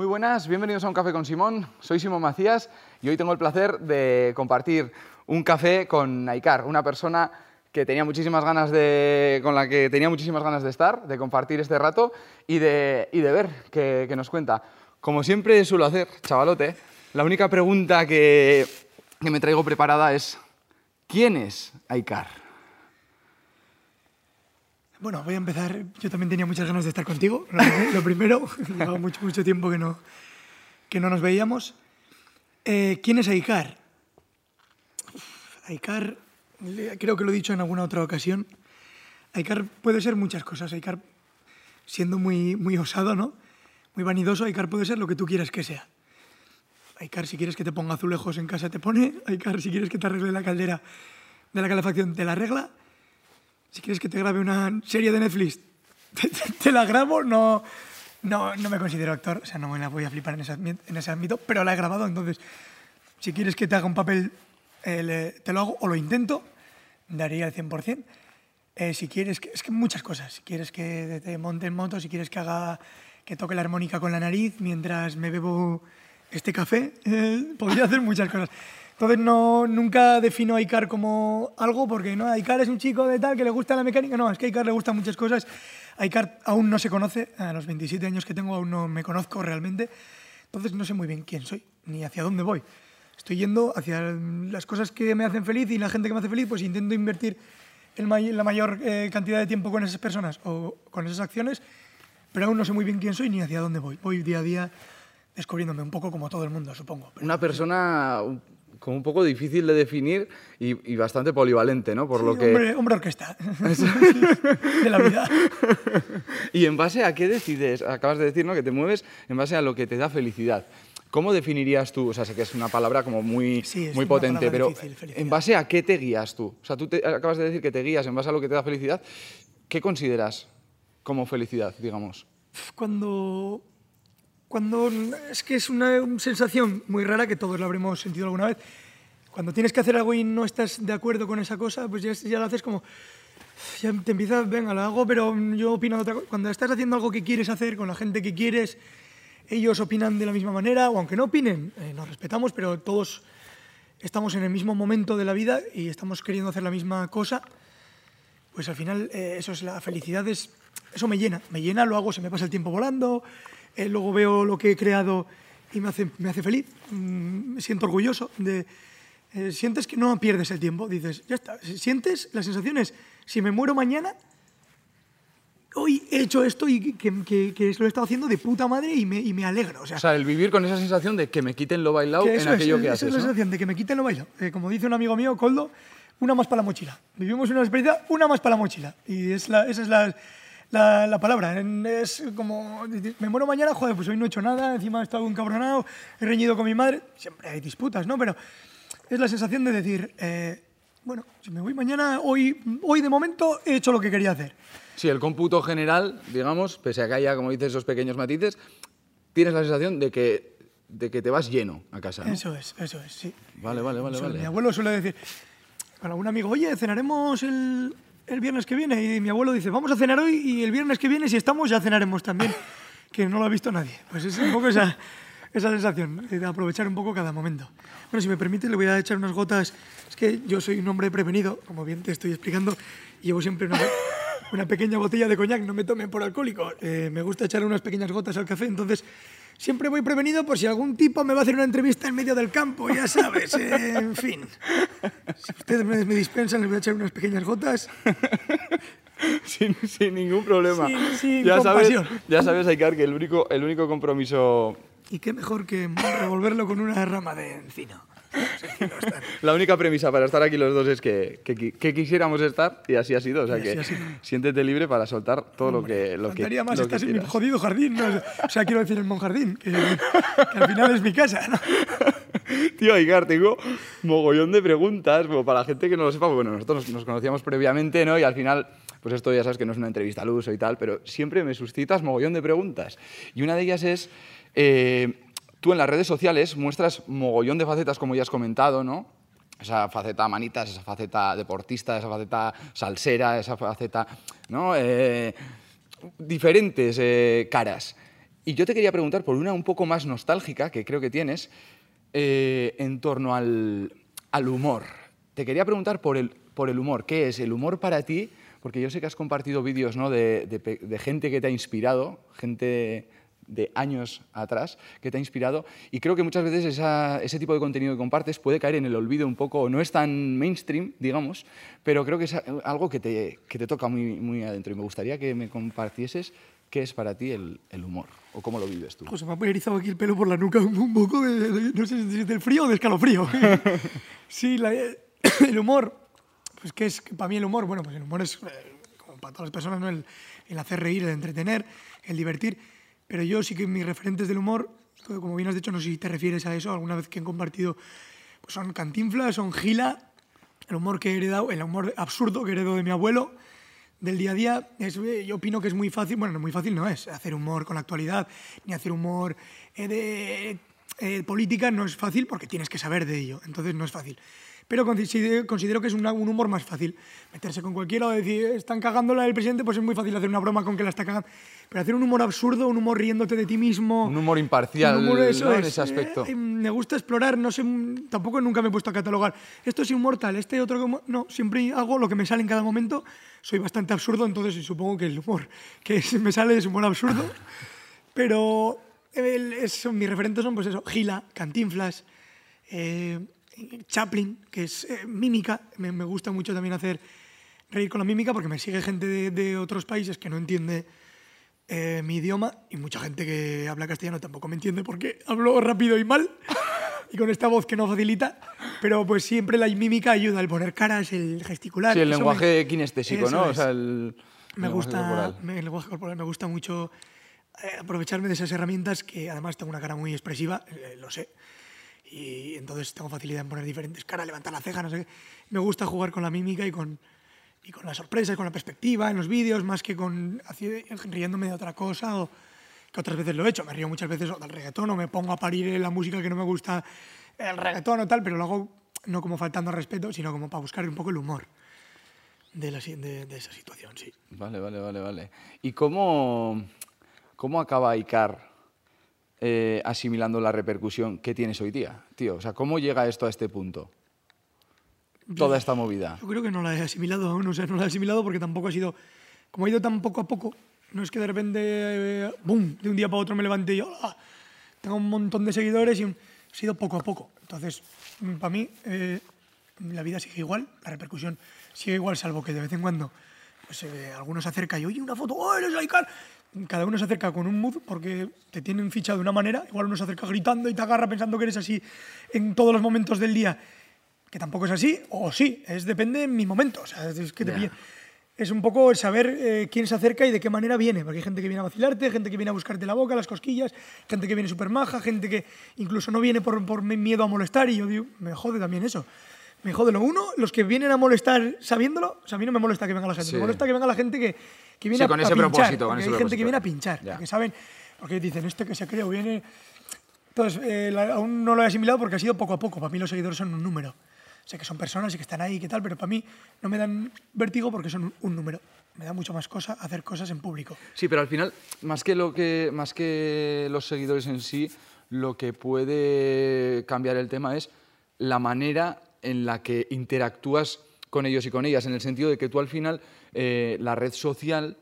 Muy buenas, bienvenidos a Un Café con Simón. Soy Simón Macías y hoy tengo el placer de compartir un café con Naikar, una persona que tenía muchísimas ganas de, con la que tenía muchísimas ganas de estar, de compartir este rato y de, y de ver qué nos cuenta. Como siempre suelo hacer, chavalote, la única pregunta que, que me traigo preparada es ¿quién es Aikar? Bueno, voy a empezar. Yo también tenía muchas ganas de estar contigo. Lo, primero, llevaba mucho, mucho tiempo que no, que no nos veíamos. Eh, ¿Quién es Aikar? Aikar, creo que lo he dicho en alguna otra ocasión. Aikar puede ser muchas cosas. Aikar, siendo muy, muy osado, ¿no? Muy vanidoso, Aikar puede ser lo que tú quieras que sea. Aikar, si quieres que te ponga azulejos en casa, te pone. Aikar, si quieres que te arregle la caldera de la calefacción, te la arregla. Si quieres que te grabe una serie de Netflix, te, la grabo. No, no, no me considero actor, o sea, no me la voy a flipar en ese, en ese ámbito, pero la he grabado. Entonces, si quieres que te haga un papel, eh, te lo hago o lo intento, daría el 100%. Eh, si quieres, es que muchas cosas. Si quieres que te monte en moto, si quieres que haga que toque la armónica con la nariz mientras me bebo este café, eh, podría hacer muchas cosas. Entonces no, nunca defino a Icar como algo porque no, Icar es un chico de tal que le gusta la mecánica. No, es que a Icar le gustan muchas cosas. A Icar aún no se conoce, a los 27 años que tengo aún no me conozco realmente. Entonces no sé muy bien quién soy ni hacia dónde voy. Estoy yendo hacia las cosas que me hacen feliz y la gente que me hace feliz, pues intento invertir el la mayor eh, cantidad de tiempo con esas personas o con esas acciones, pero aún no sé muy bien quién soy ni hacia dónde voy. Voy día a día descubriéndome un poco como todo el mundo, supongo. Una persona como un poco difícil de definir y, y bastante polivalente, ¿no? Por lo que... hombre, hombre orquesta de la vida. ¿Y en base a qué decides? Acabas de decir ¿no? que te mueves en base a lo que te da felicidad. ¿Cómo definirías tú? O sea, sé que es una palabra como muy, Sí, muy potente, pero difícil. ¿en base a qué te guías tú? O sea, tú te- acabas de decir que te guías en base a lo que te da felicidad. ¿Qué consideras como felicidad, digamos? Cuando, cuando es que es una sensación muy rara que todos la habremos sentido alguna vez. Cuando tienes que hacer algo y no estás de acuerdo con esa cosa, pues ya, ya lo haces como, ya te empiezas, venga, lo hago, pero yo opino de otra cosa. Cuando estás haciendo algo que quieres hacer con la gente que quieres, ellos opinan de la misma manera, o aunque no opinen, eh, nos respetamos, pero todos estamos en el mismo momento de la vida y estamos queriendo hacer la misma cosa, pues al final eh, eso es la felicidad, es, eso me llena, me llena, lo hago, se me pasa el tiempo volando, eh, luego veo lo que he creado y me hace, me hace feliz, mm, me siento orgulloso de... eh, sientes que no pierdes el tiempo, dices, ya está, sientes las sensaciones, si me muero mañana, hoy he hecho esto y que, que, que lo he estado haciendo de puta madre y me, y me alegro, o sea, O sea, el vivir con esa sensación de que me quiten lo bailado en eso es, aquello que esa haces. es la ¿no? sensación de que me quiten lo bailo. Eh, como dice un amigo mío, Coldo, una más para la mochila. Vivimos una experiencia, una más para la mochila. Y es la, esa es la, la, la palabra. Es como, me muero mañana, joder, pues hoy no he hecho nada, encima he estado encabronado, he reñido con mi madre. Siempre hay disputas, ¿no? Pero es la sensación de decir, eh, bueno, si me voy mañana, hoy, hoy de momento he hecho lo que quería hacer. Sí, el cómputo general, digamos, pese a que haya, como dices, esos pequeños matices, tienes la sensación de que, de que te vas lleno a casa. ¿no? Eso es, eso es, sí. Vale, vale, vale, Suele- vale. Mi abuelo suele decir con algún amigo, oye, cenaremos el, el viernes que viene. Y mi abuelo dice, vamos a cenar hoy y el viernes que viene, si estamos, ya cenaremos también. que no lo ha visto nadie. Pues es un poco esa, esa sensación de aprovechar un poco cada momento. Bueno, si me permite, le voy a echar unas gotas. Es que yo soy un hombre prevenido, como bien te estoy explicando, llevo siempre una, una pequeña botella de coñac, no me tomen por alcohólico. Eh, me gusta echar unas pequeñas gotas al café, entonces siempre voy prevenido por si algún tipo me va a hacer una entrevista en medio del campo, ya sabes, eh, en fin. Si ustedes me, me dispensan, les voy a echar unas pequeñas gotas. sin, sin ningún problema. Sin- sin ya, sabes, ya sabes, Aikar, que el único, el único compromiso, Y qué mejor que revolverlo con una rama de encino. la única premisa para estar aquí los dos es que, que, que quisiéramos estar y así ha sido. O sea que siéntete libre para soltar todo lo que, lo que, más, lo que estás en mi jodido jardín. ¿no? O sea, quiero decir el monjardín, que, que al final es mi casa. ¿no? Tío, Aikar, tengo mogollón de preguntas, bueno, para la gente que no lo sepa, pues, bueno, nosotros nos, nos conocíamos previamente, ¿no? Y al final, pues esto ya sabes que no es una entrevista al uso y tal, pero siempre me suscitas mogollón de preguntas. Y una de ellas es, eh, tú en las redes sociales muestras mogollón de facetas, como ya has comentado, ¿no? Esa faceta manitas, esa faceta deportista, esa faceta salsera, esa faceta, ¿no? Eh, diferentes eh, caras. Y yo te quería preguntar por una un poco más nostálgica que creo que tienes eh, en torno al, al humor. Te quería preguntar por el, por el humor. ¿Qué es el humor para ti? Porque yo sé que has compartido vídeos ¿no? de, de gente que te ha inspirado, gente de años atrás que te ha inspirado y creo que muchas veces esa- ese tipo de contenido que compartes puede caer en el olvido un poco, no es tan mainstream, digamos, pero creo que es algo que te, que te toca muy, muy adentro y me gustaría que me compartieses qué es para ti el, el humor o cómo lo vives tú. José, me ha erizado aquí el pelo por la nuca un, poco, de, de- no sé si es del frío o de escalofrío. sí, la- el humor, pues ¿qué es para mí el humor? Bueno, pues el humor es, eh, como para todas las personas, ¿no? el, el hacer reír, el entretener, el divertir. Pero yo sí que mis referentes del humor, como bien has dicho, no sé si te refieres a eso, alguna vez que he compartido, pues son Cantinflas, son Gila, el humor que he el humor absurdo que heredó de mi abuelo, del día a día, es, eh, yo opino que es muy fácil, bueno, no muy fácil no es, hacer humor con la actualidad, ni hacer humor eh, de eh, política no es fácil porque tienes que saber de ello, entonces no es fácil. Pero considero, considero que es un humor más fácil. Meterse con cualquiera o decir, están cagándola el presidente, pues es muy fácil hacer una broma con que la está cagando. Pero hacer un humor absurdo, un humor riéndote de ti mismo. Un humor imparcial, un humor, eso ¿no? en es, ese aspecto. eh, me gusta explorar, no sé, tampoco nunca me he puesto a catalogar. Esto es inmortal, este otro. No, siempre hago lo que me sale en cada momento. Soy bastante absurdo, entonces supongo que el humor que me sale es humor absurdo. Pero el- es- mis referentes son, pues eso, Gila, Cantinflas, eh, Chaplin, que es eh, mímica. Me, me gusta mucho también hacer reír con la mímica porque me sigue gente de, de otros países que no entiende eh, mi idioma y mucha gente que habla castellano tampoco me entiende porque hablo rápido y mal y con esta voz que no facilita. Pero pues siempre la mímica ayuda, el poner caras, el gesticular. Sí, el eso me- lenguaje kinestésico, ¿no? O sea, el, me el lenguaje gusta corporal. me- el lenguaje corporal me gusta mucho eh, aprovecharme de esas herramientas que además tengo una cara muy expresiva eh, lo sé y entonces tengo facilidad en poner diferentes caras levantar la ceja no sé qué. Me gusta jugar con la mímica y con y con la sorpresa y con la perspectiva en los vídeos más que con riéndome de otra cosa o que otras veces lo he hecho. Me río muchas veces del reggaetón o me pongo a parir la música que no me gusta el reggaetón o tal pero lo hago no como faltando al respeto sino como para buscar un poco el humor de, la de- de esa situación sí. Vale, vale, vale, vale. ¿Y cómo, cómo acaba Icar eh, asimilando la repercusión que tienes hoy día, tío? O sea, ¿cómo llega esto a este punto? Toda esta movida. Yo creo que no la he asimilado aún, o sea, no la he asimilado porque tampoco ha sido, como ha ido tan poco a poco, no es que de repente, eh, ¡boom!, de un día para otro me levanté y yo, ¡ah! tengo un montón de seguidores y ha sido poco a poco. Entonces, mm, para mí, eh, la vida sigue igual, la repercusión sigue igual, salvo que de vez en cuando pues, eh, alguno se acerca y, oye, una foto, ¡oh, eres Aikar! Cada uno se acerca con un mood porque te tienen fichado de una manera, igual uno se acerca gritando y te agarra pensando que eres así en todos los momentos del día que tampoco es así, o sí, es depende en mi momento. O sea, es, que te es un poco el saber eh, quién se acerca y de qué manera viene, porque hay gente que viene a vacilarte, gente que viene a buscarte la boca, las cosquillas, gente que viene súper maja, gente que incluso no viene por, por mi- miedo a molestar y yo digo, me jode también eso. Me jode lo uno, los que vienen a molestar sabiéndolo, o sea, a mí no me molesta que venga la gente, Sí. me molesta que venga la gente que, que viene Sí, a, con a ese pinchar, propósito, con ese hay gente propósito. que viene a pinchar, Ya. porque saben, porque dicen, este que se cree o viene... Entonces, eh, la- aún no lo he asimilado porque ha sido poco a poco. Para mí los seguidores son un número. Sé que son personas y que están ahí y que tal, pero para mí no me dan vértigo porque son un, un número. Me da mucho más cosa hacer cosas en público. Sí, pero al final, más que, lo que, más que los seguidores en sí, lo que puede cambiar el tema es la manera en la que interactúas con ellos y con ellas, en el sentido de que tú al final, eh, la red social,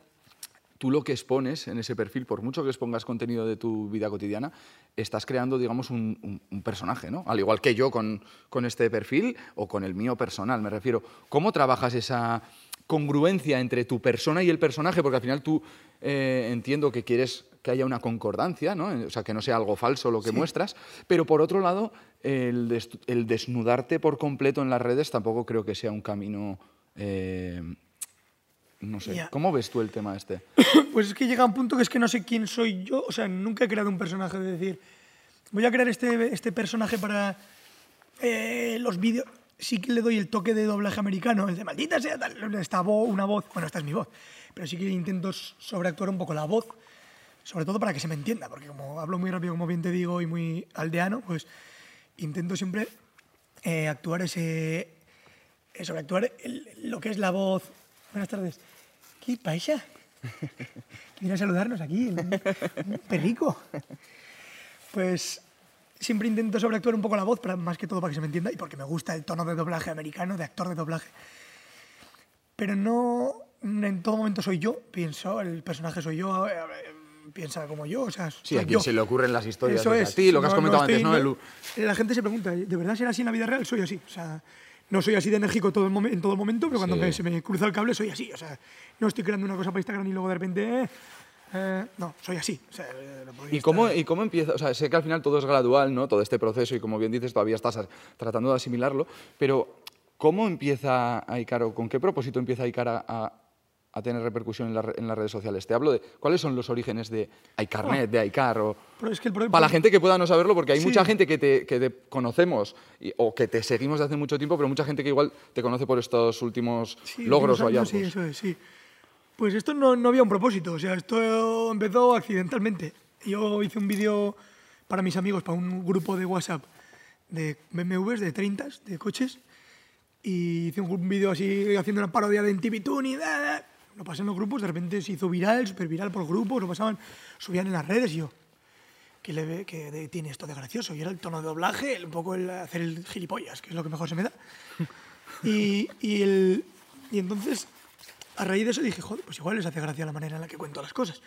tú lo que expones en ese perfil, por mucho que expongas contenido de tu vida cotidiana, estás creando, digamos, un, personaje, ¿no? Al igual que yo con, con este perfil o con el mío personal, me refiero. ¿Cómo trabajas esa congruencia entre tu persona y el personaje? Porque al final tú eh, entiendo que quieres que haya una concordancia, ¿no? O sea, que no sea algo falso lo que muestras, pero por otro lado, el, des- el desnudarte por completo en las redes tampoco creo que sea un camino... eh, no sé, Ya. ¿cómo ves tú el tema este? Pues es que llega un punto que es que no sé quién soy yo. O sea, nunca he creado un personaje de decir, voy a crear este, este personaje para eh, los vídeos. Sí que le doy el toque de doblaje americano, el de maldita sea, tal, esta voz, una voz. Bueno, esta es mi voz. Pero sí que intento sobreactuar un poco la voz, sobre todo para que se me entienda, porque como hablo muy rápido, como bien te digo, y muy aldeano, pues intento siempre eh, actuar ese. eh, sobreactuar lo que es la voz. Buenas tardes. ¿Qué pasa? Viene a saludarnos aquí, un, un perrico. Pues siempre intento sobreactuar un poco la voz, para, más que todo para que se me entienda y porque me gusta el tono de doblaje americano, de actor de doblaje. Pero no en todo momento soy yo, pienso, el personaje soy yo, piensa como yo, o sea, Sí, a quien yo. se le ocurren las historias Eso desde es. a ti, lo que has No- comentado no antes, estoy- ¿no? El- La gente se pregunta, ¿de verdad será así en la vida real? Soy así. O sea, no soy así de enérgico todo el momen- en todo el momento, pero cuando Sí. me- se me cruza el cable soy así. O sea, no estoy creando una cosa para Instagram y luego de repente... eh, eh, no, soy así. O sea, eh, ¿Y cómo, ¿Y cómo empieza? O sea, sé que al final todo es gradual, ¿no? Todo este proceso y como bien dices, todavía estás tratando de asimilarlo, pero ¿cómo empieza Icar o con qué propósito empieza Icar a, a- a tener repercusión en, la en las redes sociales? Te hablo de cuáles son los orígenes de Icarnet, de Icar o... Es que. Para la gente que pueda no saberlo, porque hay Sí. mucha gente que te, que te conocemos y- o que te seguimos de hace mucho tiempo, pero mucha gente que igual te conoce por estos últimos Sí, logros o hallazgos. Sí, eso es, sí. Pues esto no, no había un propósito, o sea, esto empezó accidentalmente. Yo hice un vídeo para mis amigos, para un grupo de WhatsApp de BMWs, de 30, de coches, y hice un vídeo así haciendo una parodia de MTV Tune y da, da. Lo pasé en los grupos, de repente se hizo viral, súper viral por grupos, lo pasaban, subían en las redes y yo, ¿qué, le qué de- tiene esto de gracioso? Y era el tono de doblaje, el- un poco el hacer el gilipollas, que es lo que mejor se me da. Y, y, el, y entonces, a raíz de eso dije, joder, pues igual les hace gracia la manera en la que cuento las cosas.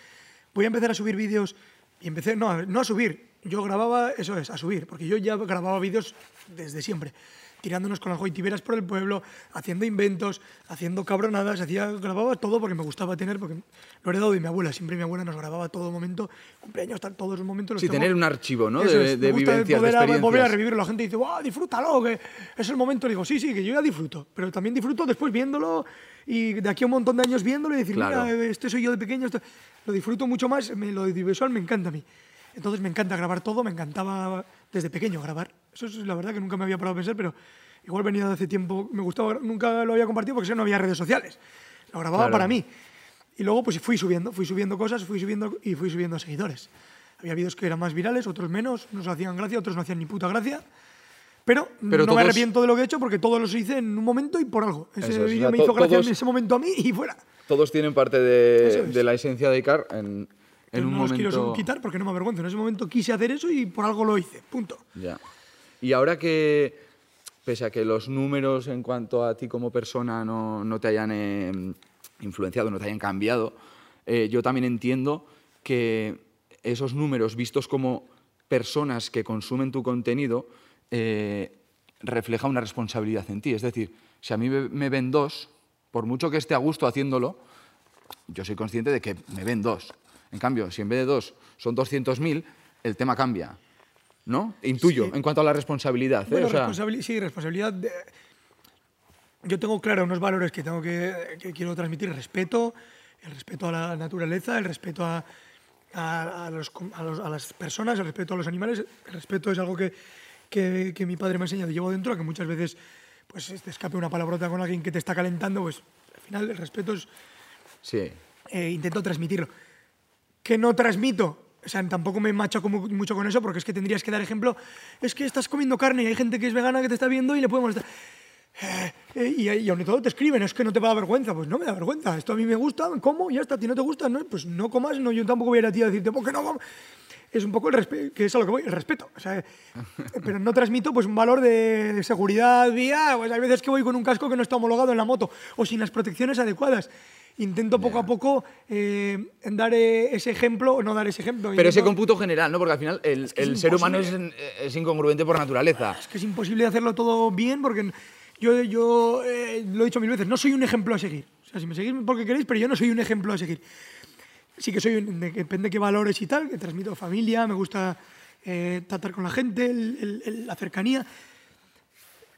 Voy a empezar a subir vídeos y empecé, no, no a subir, yo grababa, eso es, a subir, porque yo ya grababa vídeos desde siempre, tirándonos con las goitiberas por el pueblo, haciendo inventos, haciendo cabronadas, hacía, grababa todo porque me gustaba tener, porque lo he heredado de mi abuela, siempre mi abuela nos grababa todo momento, cumpleaños, tal, todos los momentos. los Sí, tengo- tener un archivo, ¿no? eso De, es, de me gusta vivencias, de poder, a- volver a experiencias. revivirlo. La gente dice, ¡wow, disfrútalo! Que es el momento. Le digo, sí, sí, que yo ya disfruto. Pero también disfruto después viéndolo y de aquí a un montón de años viéndolo y decir, Claro. mira, este soy yo de pequeño. esto-". Lo disfruto mucho más. me- lo visual me encanta a mí. Entonces me encanta grabar todo. Me encantaba desde pequeño grabar. Eso es la verdad que nunca me había parado a pensar, pero igual venía de hace tiempo. Me gustaba, nunca lo había compartido porque eso no había redes sociales. Lo grababa Claro. para mí. Y luego pues fui subiendo, fui subiendo cosas, fui subiendo y fui subiendo seguidores. Había vídeos que eran más virales, otros menos, unos hacían gracia, otros no hacían ni puta gracia. Pero, Pero no todos- me arrepiento de lo que he hecho porque todos los hice en un momento y por algo. Ese es, o vídeo sea, me hizo gracia todos- en ese momento a mí y fuera. Todos tienen parte de, es. de la esencia de Icar en, en un no los quiero quitar porque no me avergüenzo. En ese momento quise hacer eso y por algo lo hice. Punto. Ya. Y ahora que, pese a que los números en cuanto a ti como persona no, no te hayan eh, influenciado, no te hayan cambiado, eh, yo también entiendo que esos números vistos como personas que consumen tu contenido eh, refleja una responsabilidad en ti. Es decir, si a mí me ven dos, por mucho que esté a gusto haciéndolo, yo soy consciente de que me ven dos. En cambio, si en vez de dos son 200.000, el tema cambia. ¿No? Intuyo, Sí. en cuanto a la responsabilidad. ¿eh? Bueno, O sea, responsabili- sí, responsabilidad. de- Yo tengo claro unos valores que tengo que, que quiero transmitir: el respeto, el respeto a la naturaleza, el respeto a, a- a los a los- a las personas, el respeto a los animales. El respeto es algo que, que- que mi padre me ha enseñado y llevo dentro, que muchas veces pues te escape una palabrota con alguien que te está calentando, pues al final el respeto es sí. eh, intento transmitirlo. Que no transmito, o sea, tampoco me machaco mu- mucho con eso porque es que tendrías que dar ejemplo. Es que estás comiendo carne y hay gente que es vegana que te está viendo y le molestar. Eh, eh, y, y aun y todo te escriben, es que no te va a dar vergüenza. Pues no me da vergüenza, esto a mí me gusta, como, ya está, a ti no te gusta, ¿no? pues no comas, no, yo tampoco voy a ir a ti a decirte, ¿por qué no? Es un poco el respeto, que es a lo que voy, el respeto. o sea, pero no transmito pues un valor de, de seguridad vía, pues hay veces que voy con un casco que no está homologado en la moto o sin las protecciones adecuadas. Intento poco a poco eh, dar eh, ese ejemplo o no dar ese ejemplo. Pero ese cómputo general, ¿no? Porque al final el, que es el ser humano es, imposible. es incongruente por naturaleza. Es que es imposible hacerlo todo bien porque yo, yo eh, lo he dicho mil veces, no soy un ejemplo a seguir. O sea, si me seguís porque queréis, pero yo no soy un ejemplo a seguir. Sí que soy, un- de- depende de qué valores y tal, que transmito familia, me gusta eh, tratar con la gente, el- el- el- la cercanía,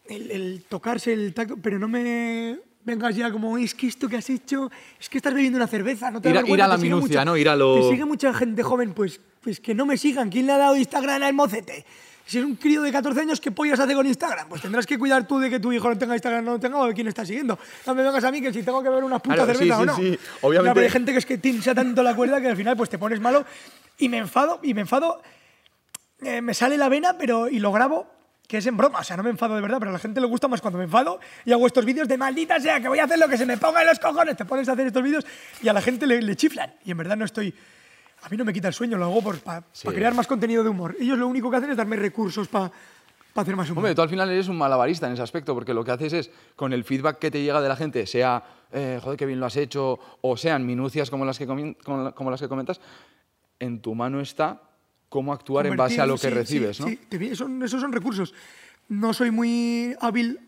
el, el tocarse, el tacto, pero no me vengas ya como, es que esto que has hecho, es que estás bebiendo una cerveza, no te da Ir a- vergüenza, ir a la minucia, mucha- ¿no? Ir a lo- Te sigue mucha gente joven, pues, pues que no me sigan. ¿Quién le ha dado Instagram al mocete? Si es un crío de 14 años, ¿qué pollas hace con Instagram? Pues tendrás que cuidar tú de que tu hijo no tenga Instagram, no lo tenga, o de quién está siguiendo. No me vengas a mí que si tengo que ver una puta Claro, sí, cerveza sí, o no. sí. Obviamente- Ya, pero hay gente que es que tincha tanto la cuerda que al final pues te pones malo y me enfado, y me enfado, eh, me sale la vena, pero y lo grabo que es en broma, o sea, no me enfado de verdad, pero a la gente le gusta más cuando me enfado y hago estos vídeos de maldita sea, que voy a hacer lo que se me ponga en los cojones, te pones a hacer estos vídeos y a la gente le, le chiflan. Y en verdad no estoy... A mí no me quita el sueño, lo hago para Sí. crear más contenido de humor. Ellos lo único que hacen es darme recursos para hacer más humor. Hombre, tú al final eres un malabarista en ese aspecto, porque lo que haces es, con el feedback que te llega de la gente, sea, eh, joder, qué bien lo has hecho, o sean minucias como las que, como las que comentas, en tu mano está cómo actuar en base a lo que sí, recibes, sí, ¿no? sí, te vi- son- esos son recursos. No soy muy hábil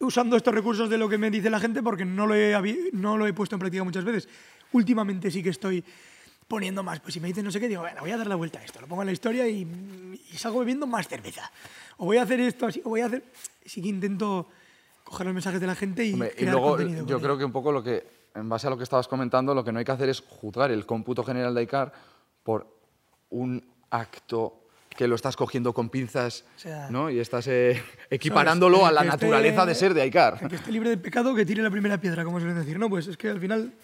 usando estos recursos de lo que me dice la gente porque no lo he, no lo he puesto en práctica muchas veces. Últimamente sí que estoy poniendo más. Pues si me dicen no sé qué, digo, bueno, voy a dar la vuelta a esto, lo pongo en la historia y, y salgo bebiendo más cerveza. O voy a hacer esto así, o voy a hacer... Sí que intento coger los mensajes de la gente y Hombre, y crear luego contenido con yo creo que un poco lo que, en base a lo que estabas comentando, lo que no hay que hacer es juzgar el cómputo general de ICAR por un acto que lo estás cogiendo con pinzas, O sea, ¿no? Y estás eh, equiparándolo a la naturaleza de ser de El Icar. que esté libre de pecado, que tire la primera piedra, como suelen decir. No, pues es que al final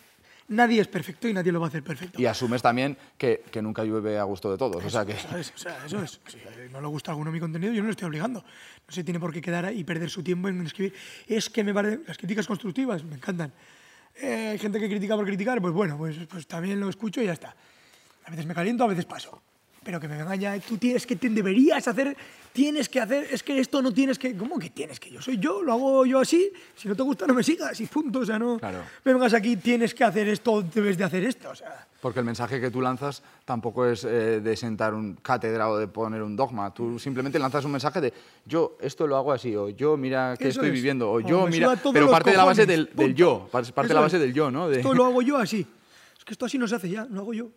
nadie es perfecto y nadie lo va a hacer perfecto. Y asumes también que, que nunca llueve a gusto de todos. O sea que. ¿Sabes? O sea, eso es. Si no le gusta a alguno mi contenido, yo no le estoy obligando. No se tiene por qué quedar y perder su tiempo en escribir. Es que me parece. Las críticas constructivas me encantan. Eh, hay gente que critica por criticar, pues bueno, pues, pues también lo escucho y ya está. A veces me caliento, a veces paso. Pero que me venga ya, tú tienes que, te deberías hacer, tienes que hacer, es que esto no tienes que. ¿Cómo que tienes que? Yo soy yo, lo hago yo así. Si no te gusta, no me sigas y punto. O sea, no Claro. me vengas aquí, tienes que hacer esto, debes de hacer esto. O sea. Porque el mensaje que tú lanzas tampoco es eh, de sentar un cátedra o de poner un dogma. Tú simplemente lanzas un mensaje de yo esto lo hago así, o yo mira que Eso estoy es. viviendo, o yo mira. Pero parte de la base del, yo, parte de la es. base del yo, ¿no? De- Esto lo hago yo así. Es que esto así no se hace ya, lo hago yo.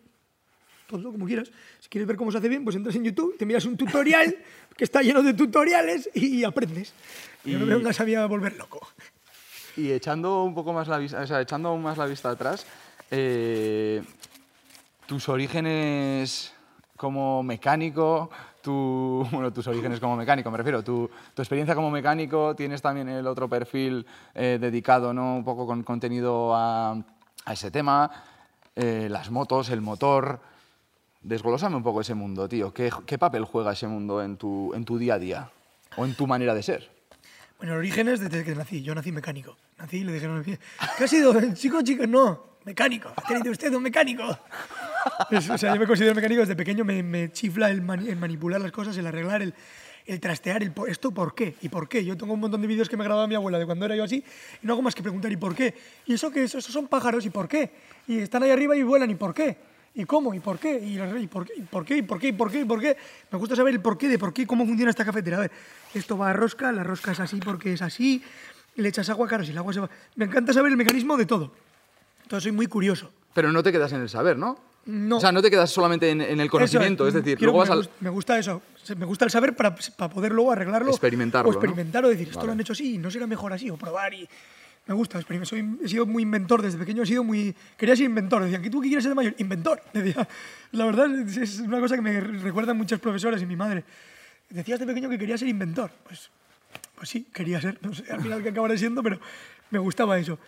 Todo como quieras. Si quieres ver cómo se hace bien, pues entras en YouTube, te miras un tutorial que está lleno de tutoriales y, aprendes. Y no Y- me vengas a mí a volver loco. Y echando un poco más la vista, o sea, echando aún más la vista atrás, eh, tus orígenes como mecánico, tu, bueno, tus orígenes como mecánico, me refiero, tu, tu experiencia como mecánico, tienes también el otro perfil eh, dedicado, ¿no? Un poco con contenido a, a ese tema, eh, las motos, el motor. Desglósame un poco ese mundo, tío. ¿Qué, qué papel juega ese mundo en tu, en tu día a día? O en tu manera de ser. Bueno, el origen es desde que nací. Yo nací mecánico. Nací y le dijeron, ¿qué ha sido? ¿Chico chico? No, mecánico. ¿Ha tenido usted un mecánico? Es- o sea, yo me considero mecánico desde pequeño. Me, me chifla el, mani- el manipular las cosas, el arreglar, el, el trastear. El, ¿Esto por qué? ¿Y por qué? Yo tengo un montón de vídeos que me grababa mi abuela de cuando era yo así y no hago más que preguntar ¿y por qué? ¿Y eso qué es? Esos son pájaros ¿y por qué? Y están ahí arriba y vuelan ¿y por qué? ¿Y cómo? ¿Y por qué? ¿Y, y por qué? ¿Y por qué? ¿Y por qué? ¿Y por qué? ¿Y por qué? Me gusta saber el por qué de por qué, cómo funciona esta cafetera. A ver, esto va a rosca, la rosca es así porque es así, le echas agua, claro, si el agua se va... Me encanta saber el mecanismo de todo. Entonces soy muy curioso. Pero no te quedas en el saber, ¿no? No. O sea, no te quedas solamente en, en el conocimiento, es, decir, quiero- luego vas me, al... me gusta eso. Me gusta el saber para, para poder luego arreglarlo. Experimentarlo, O ¿no? experimentar o decir, esto Vale. lo han hecho así y no será mejor así. O probar y... Me gusta, soy, he sido muy inventor desde pequeño, he sido muy... Quería ser inventor, decían, ¿qué tú qué quieres ser de mayor? Inventor, decía. La verdad es, una cosa que me recuerdan muchos profesores y mi madre. Decías de pequeño que quería ser inventor. Pues, pues sí, quería ser, no sé al final qué acabaré siendo, pero me gustaba eso.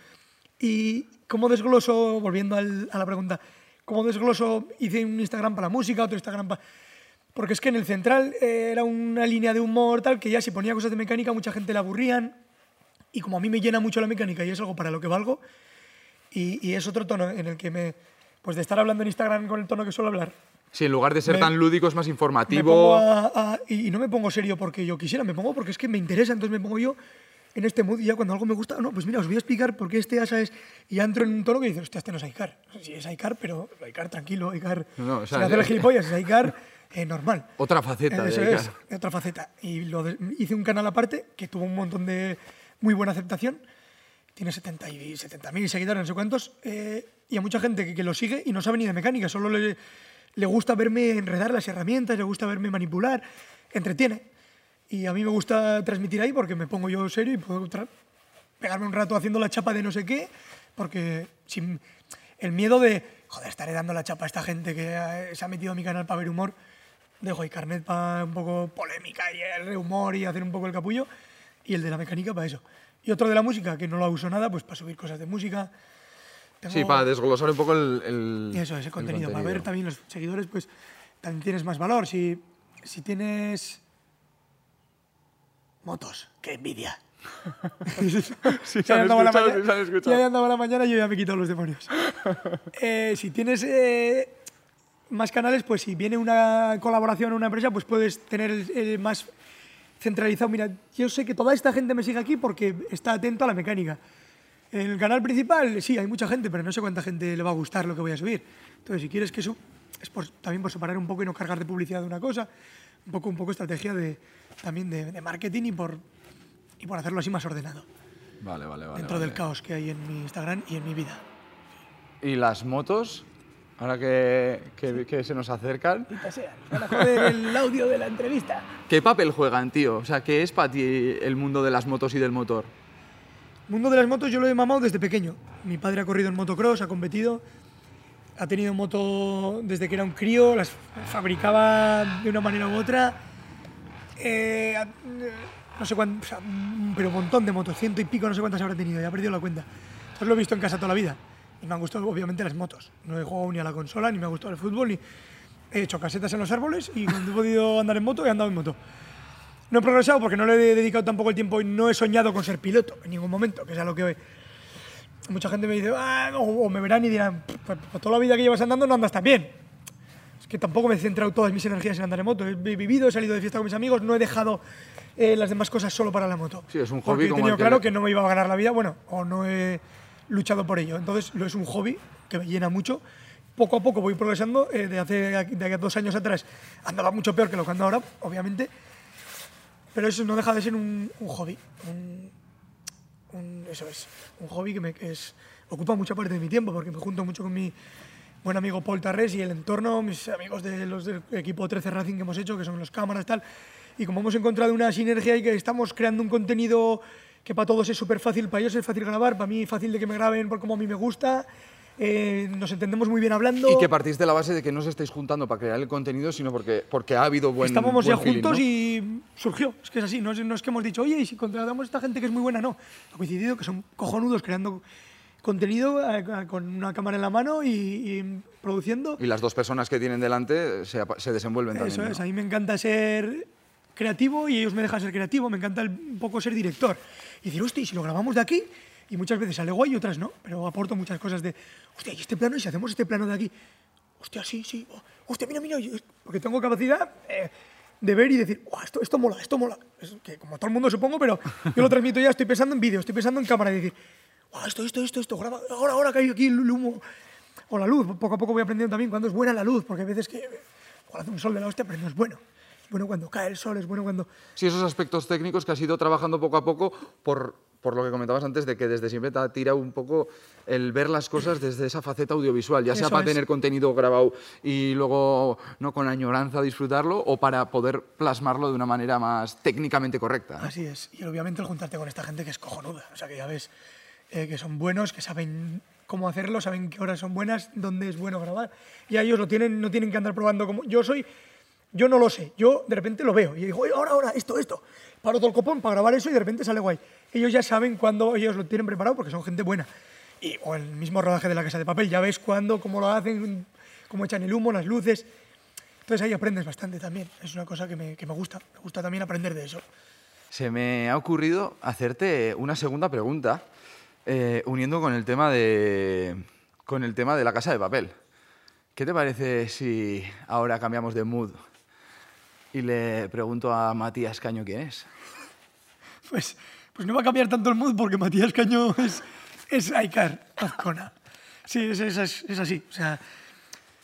Y cómo desgloso, volviendo a la pregunta, cómo desgloso, hice un Instagram para la música, otro Instagram para... Porque es que en el central eh, era una línea de humor tal que ya si ponía cosas de mecánica mucha gente le aburrían y como a mí me llena mucho la mecánica y es algo para lo que valgo y, y es otro tono en el que me... Pues de estar hablando en Instagram con el tono que suelo hablar, Sí, en lugar de ser Me- tan lúdico es más informativo. a- a- y no me pongo serio porque yo quisiera, me pongo porque es que me interesa, entonces me pongo yo en este mood y ya cuando algo me gusta, no, pues mira, os voy a explicar por qué este asa es... Y ya entro en un tono que dice, hostia, este no es Aikar. Sí, es Aikar, pero Aikar tranquilo, Aikar... No, no, o sea, sin hacer el eh, gilipollas, es Aikar eh, normal. Otra faceta de Eso Aikar. es, otra faceta. Y lo de- hice un canal aparte que tuvo un montón de muy buena aceptación. Tiene 70 y 70.000 seguidores, no sé cuántos. eh, y a mucha gente que, que lo sigue y no sabe ni de mecánica, solo le, le gusta verme enredar las herramientas, le gusta verme manipular, entretiene. Y a mí me gusta transmitir ahí porque me pongo yo serio y puedo pegarme un rato haciendo la chapa de no sé qué, porque sin el miedo de, joder, estaré dando la chapa a esta gente que eh, se ha metido a mi canal para ver humor, dejo ahí carnet para un poco polémica y el humor y hacer un poco el capullo, y el de la mecánica para eso. Y otro de la música, que no lo uso nada, pues para subir cosas de música. Tengo- Sí, para desglosar un poco el, el- y eso, ese contenido. Para ver también los seguidores, pues también tienes más valor. Si, si tienes motos, qué envidia. Se Ya han andaba la mañana- andaba la mañana y yo ya me he quitado los demonios. Eh, si tienes eh, más canales, pues si viene una colaboración o una empresa, pues puedes tener el, el más centralizado. Mira, yo sé que toda esta gente me sigue aquí porque está atento a la mecánica. En el canal principal, sí, hay mucha gente, pero no sé cuánta gente le va a gustar lo que voy a subir. Entonces, si quieres que eso, es por- también por separar un poco y no cargar de publicidad de una cosa, un poco, un poco estrategia de, también de, de marketing y por, y por hacerlo así más ordenado Vale, vale, vale. dentro vale. del caos que hay en mi Instagram y en mi vida. ¿Y las motos? Ahora que, que- que se nos acercan. Van a joder el audio de la entrevista. ¿Qué papel juegan, tío? O sea, ¿qué es para ti el mundo de las motos y del motor? Mundo de las motos yo lo he mamado desde pequeño. Mi padre ha corrido en motocross, ha competido, ha tenido moto desde que era un crío, las fabricaba de una manera u otra. Eh, a- no sé cuánto, o sea, pero un montón de motos, ciento y pico, no sé cuántas habrá tenido, ya he perdido la cuenta. Entonces lo he visto en casa toda la vida. Y me han gustado obviamente las motos. No he jugado ni a la consola, ni me ha gustado el fútbol, ni he hecho casetas en los árboles y cuando he podido andar en moto, he andado en moto. No he progresado porque no le he dedicado tampoco el tiempo y no he soñado con ser piloto en ningún momento, que es a lo que mucha gente me dice, "Ah", o, o me verán y dirán, pues, pues toda la vida que llevas andando no andas tan bien. Es que tampoco me he centrado todas mis energías en andar en moto. He vivido, he salido de fiesta con mis amigos, no he dejado eh, las demás cosas solo para la moto. Sí, es un Porque hobby he como tenido que claro que no me iba a ganar la vida, bueno, o no he luchado por ello. Entonces, lo es un hobby que me llena mucho. Poco a poco voy progresando. eh, de hace de dos años atrás andaba mucho peor que lo que ando ahora, obviamente. Pero eso no deja de ser un, un hobby. Un, un- eso es, un hobby que, me, que es, ocupa mucha parte de mi tiempo porque me junto mucho con mi buen amigo Paul Tarrés y el entorno, mis amigos de los del equipo 13 Racing que hemos hecho, que son los cámaras tal. Y como hemos encontrado una sinergia y que estamos creando un contenido que para todos es súper fácil, para ellos es fácil grabar, para mí es fácil de que me graben por como a mí me gusta, eh, nos entendemos muy bien hablando. Y que partís de la base de que no os estáis juntando para crear el contenido, sino porque, porque ha habido buen Estábamos buen ya feeling, juntos ¿no? y surgió. Es que es así, no es, no es que hemos dicho, oye, y si contratamos a esta gente que es muy buena, no. Ha coincidido que son cojonudos creando contenido eh, con una cámara en la mano y, y produciendo. Y las dos personas que tienen delante se, se desenvuelven Eso también. es, ¿no? a mí me encanta ser creativo y ellos me dejan ser creativo, me encanta el- un poco ser director. Y decir, hostia, ¿y si lo grabamos de aquí, y muchas veces sale guay y otras no, pero aporto muchas cosas de, hostia, ¿y este plano? ¿Y si hacemos este plano de aquí? Hostia, sí, sí, oh, hostia, mira, mira, porque tengo capacidad eh, de ver y decir, "Buah, esto, esto mola, esto mola. Es que como todo el mundo supongo, pero yo lo transmito ya, estoy pensando en vídeo, estoy pensando en cámara y decir, "Buah, esto, esto, esto, esto, graba, ahora, ahora que hay aquí el humo. O la luz, poco a poco voy aprendiendo también cuando es buena la luz, porque hay veces que igual hace un sol de la hostia, pero no es bueno. Bueno cuando cae el sol, es bueno cuando... Sí, esos aspectos técnicos que has ido trabajando poco a poco por, por lo que comentabas antes de que desde siempre te ha tirado un poco el ver las cosas desde esa faceta audiovisual, ya sea Eso para es. tener contenido grabado y luego no con añoranza disfrutarlo o para poder plasmarlo de una manera más técnicamente correcta. Así es. Y obviamente el juntarte con esta gente que es cojonuda. O sea, que ya ves eh, que son buenos, que saben cómo hacerlo, saben qué horas son buenas, dónde es bueno grabar. Y a ellos lo tienen, no tienen que andar probando como... Yo soy... Yo no lo sé. Yo de repente lo veo y digo, "Oye, ahora, ahora, esto, esto. Paro todo el copón para grabar eso y de repente sale guay. Ellos ya saben cuándo ellos lo tienen preparado porque son gente buena. Y, o el mismo rodaje de la casa de papel, ya ves cuándo, cómo lo hacen, cómo echan el humo, las luces. Entonces ahí aprendes bastante también. Es una cosa que me, que me gusta. Me gusta también aprender de eso. Se me ha ocurrido hacerte una segunda pregunta, eh, uniendo con el tema de con el tema de la casa de papel. ¿Qué te parece si ahora cambiamos de mood y le pregunto a Matías Caño quién es? Pues, pues no va a cambiar tanto el mood porque Matías Caño es, es Aikar Azcona. Sí, es, es, es- así. O sea,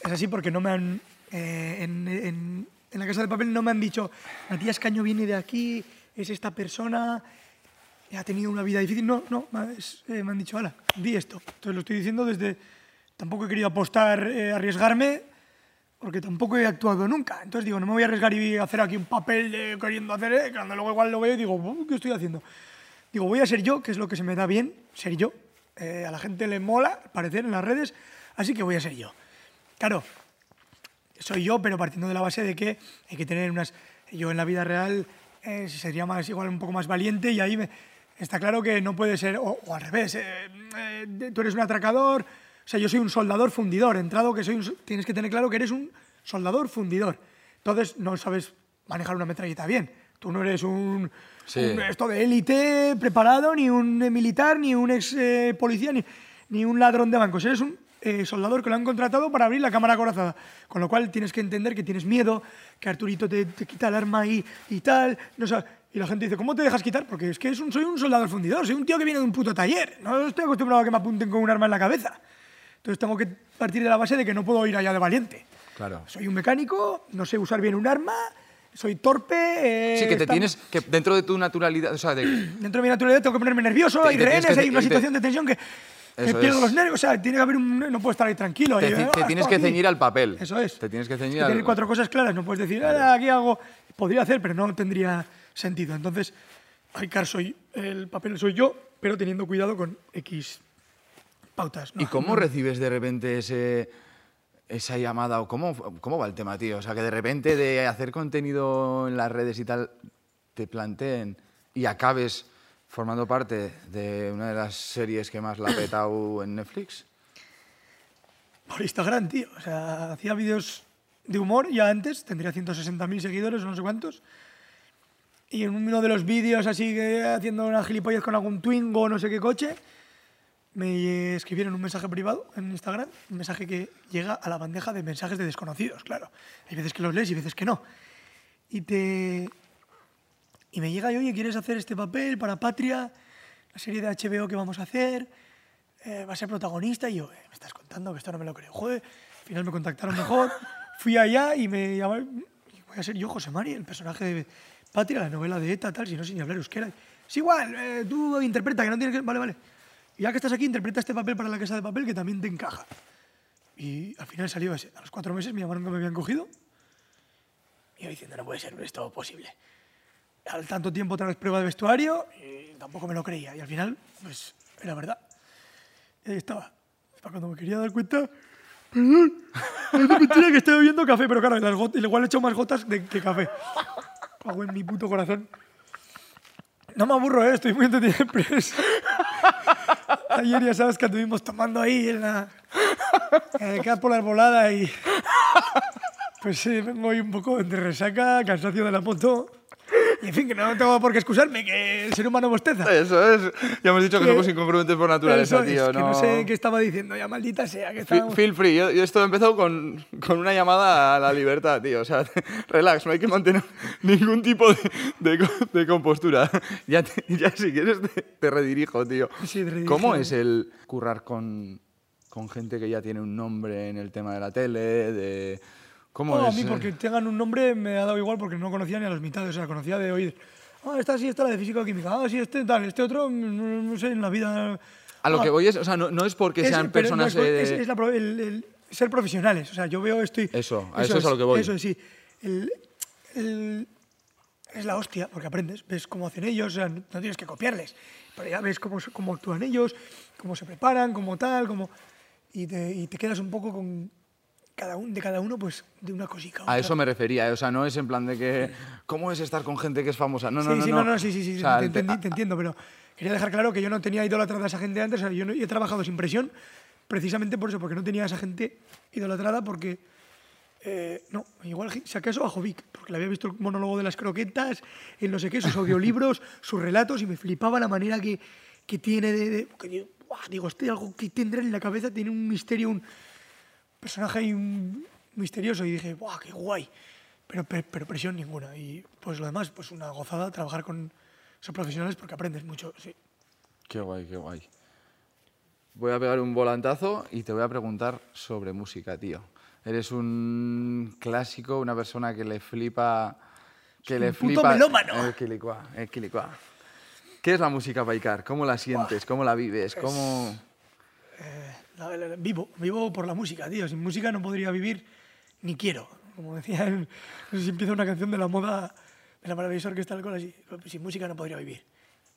es así porque no me han. eh, en, en- la casa del papel no me han dicho Matías Caño viene de aquí, es esta persona, ha tenido una vida difícil. No, no, es- eh, me han dicho, hala, di esto. Entonces lo estoy diciendo desde. Tampoco he querido apostar, eh, arriesgarme, porque tampoco he actuado nunca. Entonces digo, no me voy a arriesgar y hacer aquí un papel de queriendo hacer, eh, cuando luego igual lo veo y digo, "Uh, ¿qué estoy haciendo? Digo, voy a ser yo, que es lo que se me da bien, ser yo. Eh, a la gente le mola parecer en las redes, así que voy a ser yo. Claro, soy yo, pero partiendo de la base de que hay que tener unas... Yo en la vida real eh, sería más igual un poco más valiente y ahí me, está claro que no puede ser, o, o al revés, eh, eh, tú eres un atracador, o sea, yo soy un soldador fundidor, entrado que soy un, so- tienes que tener claro que eres un soldador fundidor. Entonces no sabes manejar una metralleta bien. Tú no eres un, Sí. un esto de élite preparado, ni un militar, ni un ex eh, policía, ni, ni un ladrón de bancos. Eres un eh, soldador que lo han contratado para abrir la cámara acorazada. Con lo cual tienes que entender que tienes miedo, que Arturito te, te quita el arma y, y tal. No, y la gente dice, ¿cómo te dejas quitar? Porque es que es un- soy un soldador fundidor, soy un tío que viene de un puto taller. No estoy acostumbrado a que me apunten con un arma en la cabeza. Entonces tengo que partir de la base de que no puedo ir allá de valiente. Claro. Soy un mecánico, no sé usar bien un arma, soy torpe. eh, Sí, que te estamos- tienes que dentro de tu naturalidad, o sea, de, Dentro de mi naturalidad tengo que ponerme nervioso, Te- hay te rehenes, que- hay una te- situación de tensión que, Eso pierdo es. los nervios. O sea, tiene que haber un. No puedo estar ahí tranquilo. te, y, te- ah, te tienes que aquí. ceñir al papel. Eso es. Te tienes que ceñir al tener cuatro cosas claras, no puedes decir, "Ah, aquí hago. Podría hacer, pero no tendría sentido. Entonces, Icar soy. El papel soy yo, pero teniendo cuidado con X pautas. ¿no? ¿Y cómo recibes de repente ese, esa llamada? ¿O cómo, cómo va el tema, tío? O sea, que de repente de hacer contenido en las redes y tal, te planteen y acabes formando parte de una de las series que más la ha petado en Netflix. Por Instagram, tío. O sea, hacía vídeos de humor ya antes, tendría 160.000 seguidores o no sé cuántos. Y en uno de los vídeos así que haciendo una gilipollez con algún Twingo o no sé qué coche, me escribieron un mensaje privado en Instagram, un mensaje que llega a la bandeja de mensajes de desconocidos, claro. Hay veces que los lees y veces que no. Y te... Y me llega y, oye, ¿quieres hacer este papel para Patria? La serie de HBO que vamos a hacer eh, va a ser protagonista. Y yo, eh, me estás contando que esto no me lo creo. Joder, al final me contactaron mejor. Fui allá y me llamaron. y Voy a ser yo, José Mari, el personaje de Patria, la novela de ETA, tal, si no, sin hablar euskera. Es igual, eh, tú interpreta, que no tienes que. Vale, vale. Ya que estás aquí, interpreta este papel para la casa de papel que también te encaja. Y al final salió ese. A los cuatro meses me llamaron que me habían cogido. Y yo diciendo, no puede ser esto posible. Al tanto tiempo otra vez prueba de vestuario y tampoco me lo creía. Y al final, pues, era verdad. Y ahí estaba. Para cuando me quería dar cuenta, perdón, parece mentira que estoy bebiendo café, pero claro, las gotas, igual he hecho más gotas de, que café. Cago en mi puto corazón. No me aburro, ¿eh? estoy muy entretenido. Ayer ya sabes que estuvimos tomando ahí en la... En el campo la arbolada y... Pues sí, vengo ahí un poco de resaca, cansancio de la moto. Y en fin, que no tengo por qué excusarme, que el ser humano bosteza. Eso es. Ya hemos dicho que Que- somos incongruentes por naturaleza, Eso es, tío. que no sé qué estaba diciendo, ya maldita sea. Que estábamos- Feel free. Yo, yo esto he empezado con, con una llamada a la libertad, tío. O sea, relax, no hay que mantener ningún tipo de, de de compostura. Ya, te- ya si quieres te, te redirijo, tío. Sí, redirige. ¿Cómo es el currar con, con gente que ya tiene un nombre en el tema de la tele? De, ¿Cómo No, a mí porque tengan un nombre me ha dado igual porque no conocía ni a los mitades, o sea, conocía de oír. Ah, esta sí, esta la de física o química. Ah, sí, este tal, este otro, no, no sé, en la vida. A lo Ah, que voy es, o sea, no, no es porque es- sean pero no personas... es, eh, es- es la pro- el, el ser profesionales. O sea, yo veo, estoy. Eso, a eso es a lo que voy. Eso sí. El- el- es la hostia, porque aprendes, ves cómo hacen ellos, o sea, no tienes que copiarles, pero ya ves cómo, cómo actúan ellos, cómo se preparan, cómo tal, cómo. Y te, y te quedas un poco con cada uno, de cada uno, pues de una cosica. A eso me refería, eh, o sea, no es en plan de que... ¿Cómo es estar con gente que es famosa? No, no, sí, no. sí, no, no, sí, sí, sí, O sea, te, el te- entendí- te entiendo, pero quería dejar claro que yo no tenía idolatrada a esa gente antes, o sea, yo no- he trabajado sin presión precisamente por eso, porque no tenía a esa gente idolatrada, porque, eh, no, igual si acaso a Jovic, porque le había visto el monólogo de las croquetas, el no sé qué, sus audiolibros, sus relatos, y me flipaba la manera que, que tiene de... de- que digo, este algo que tendrá en la cabeza, tiene un misterio, un personaje un- misterioso, y dije, ¡guau, qué guay! Pero, pero, pero presión ninguna. Y pues lo demás, pues una gozada trabajar con esos profesionales porque aprendes mucho, sí. Qué guay, qué guay. Voy a pegar un volantazo y te voy a preguntar sobre música, tío. Eres un clásico, una persona que le flipa... Que un le puto flipa... melómano. El quilicua, el quilicua. ¿Qué es la música Baikar? ¿Cómo la sientes? ¿Cómo la vives? ¿Cómo...? La- vivo, vivo por la música, tío. Sin música no podría vivir ni quiero. Como decía, no sé si empieza una canción de la moda de la maravillosa orquesta del así. Sin música no podría vivir,